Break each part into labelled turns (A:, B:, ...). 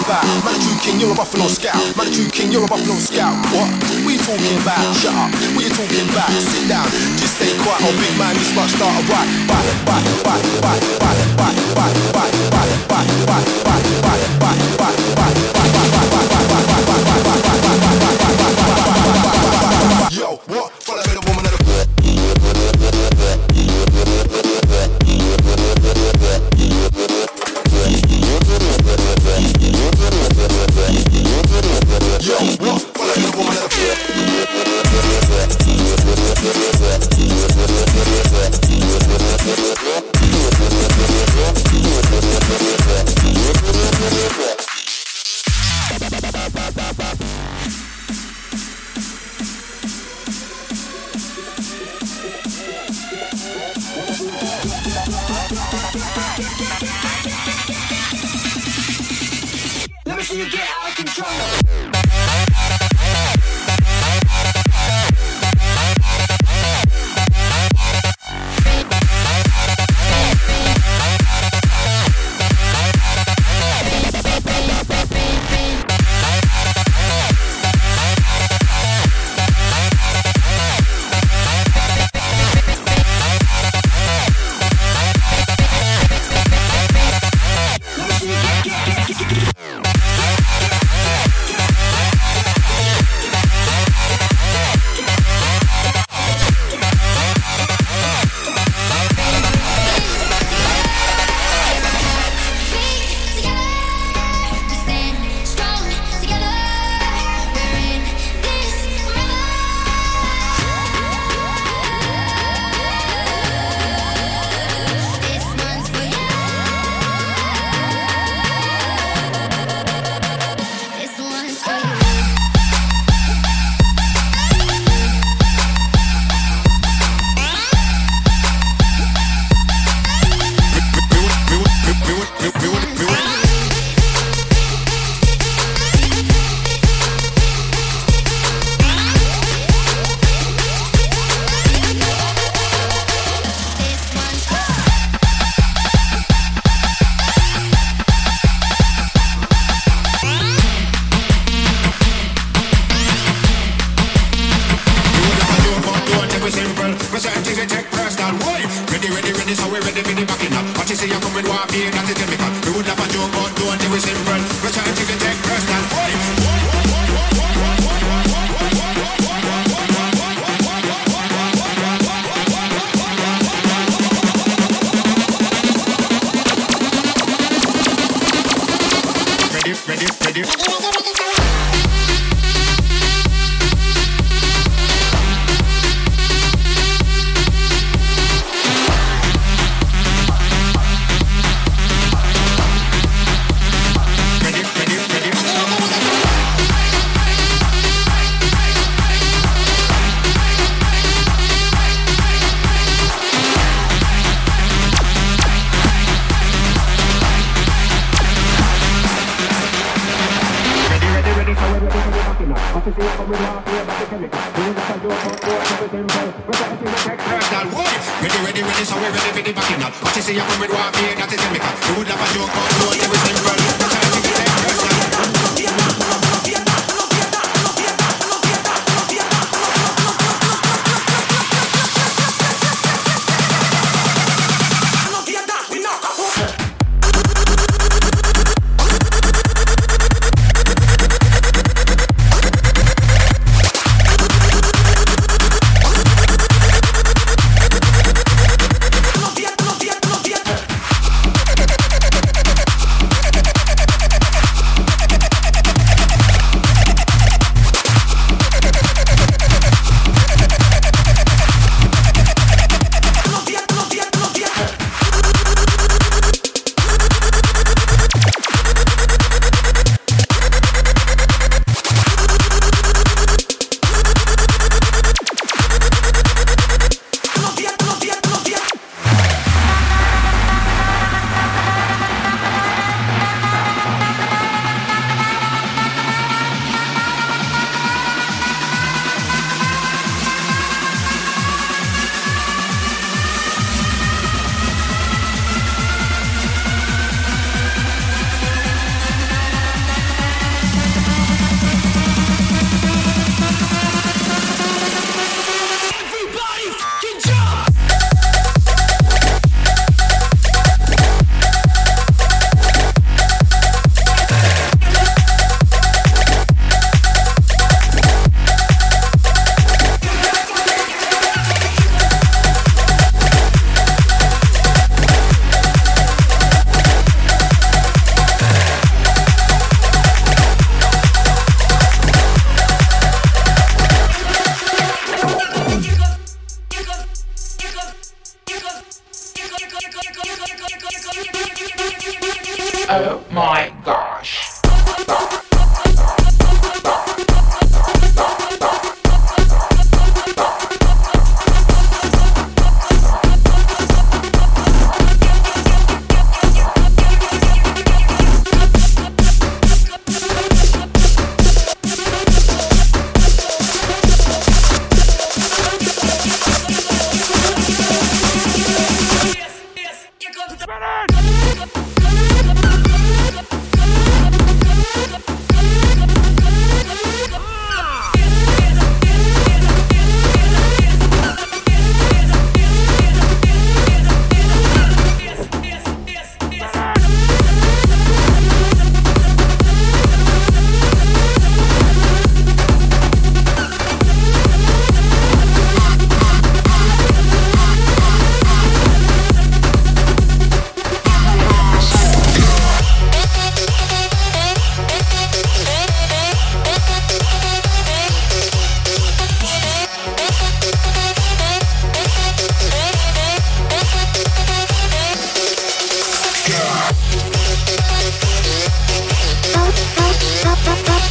A: talking about? Man, true king, you're a Buffalo scout. Man, true king, you're a Buffalo scout. What? We talking about? Shut up. What you talking about? Sit down. Just stay quiet. Oh, big man, this much start a right. Back, back, back, back, back, back, back, back, back, back, back, back,
B: back, back, back. you get out of control.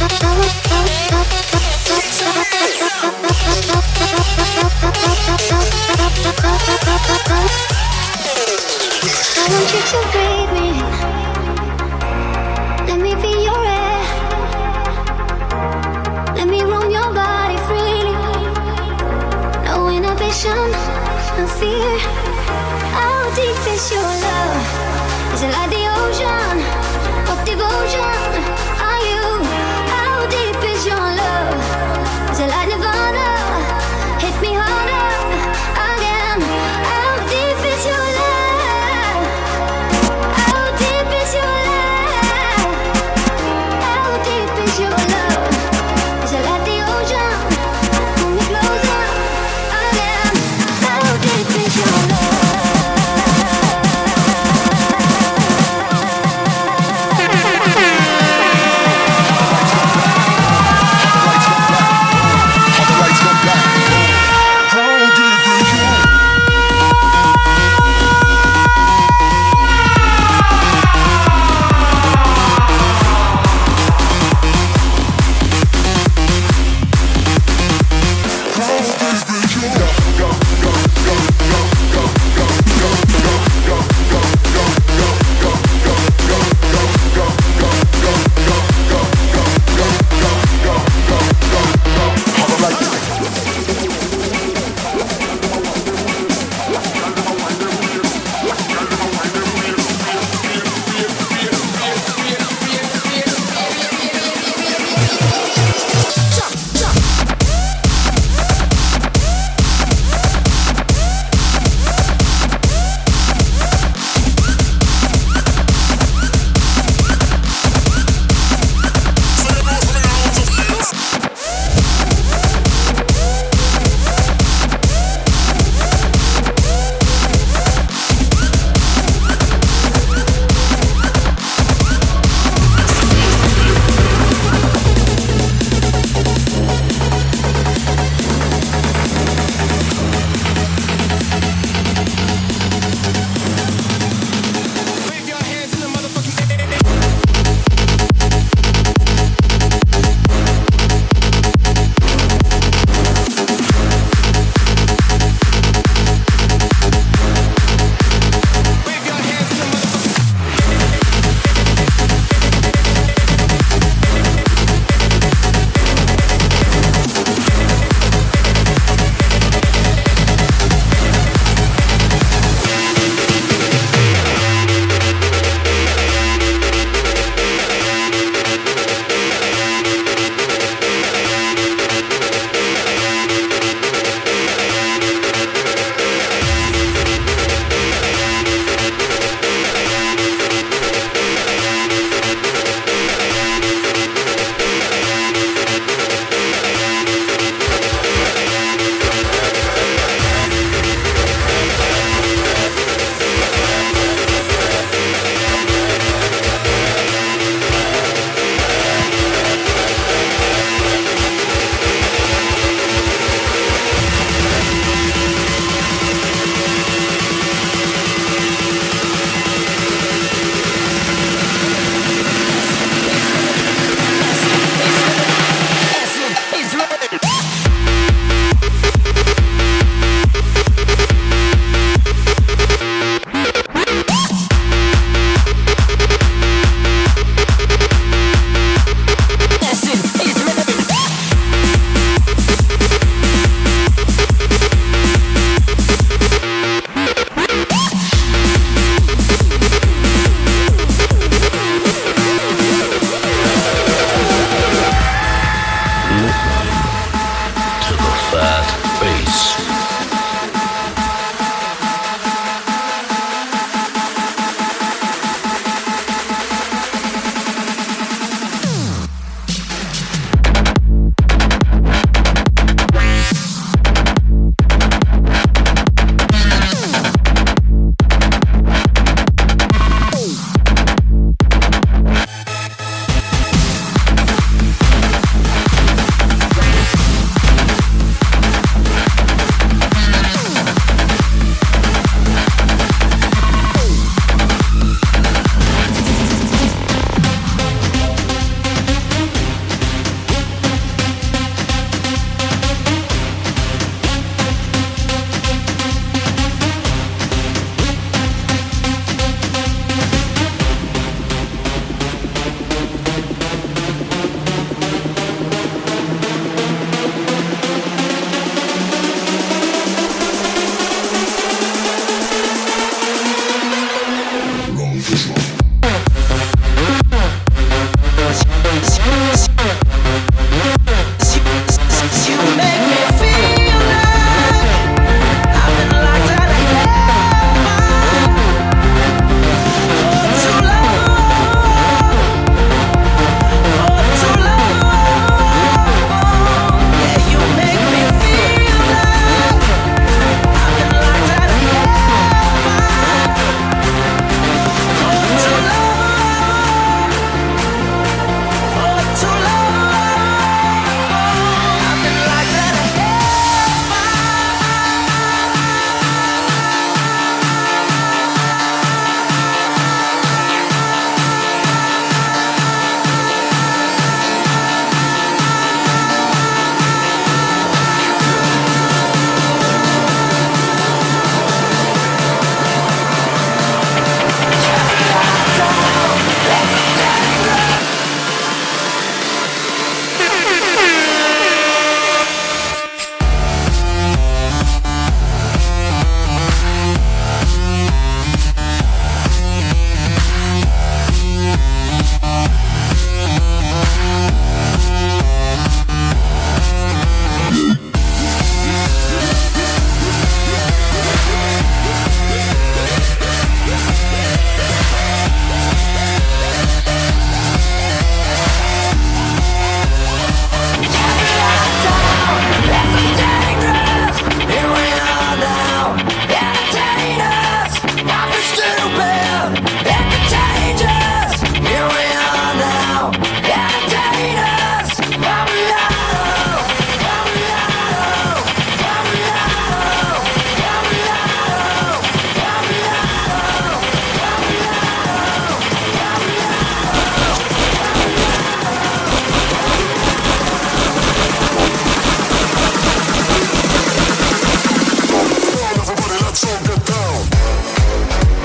C: どうぞ。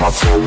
C: Hit
D: on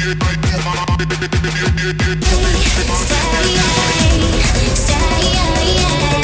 D: Stay, stay, stay.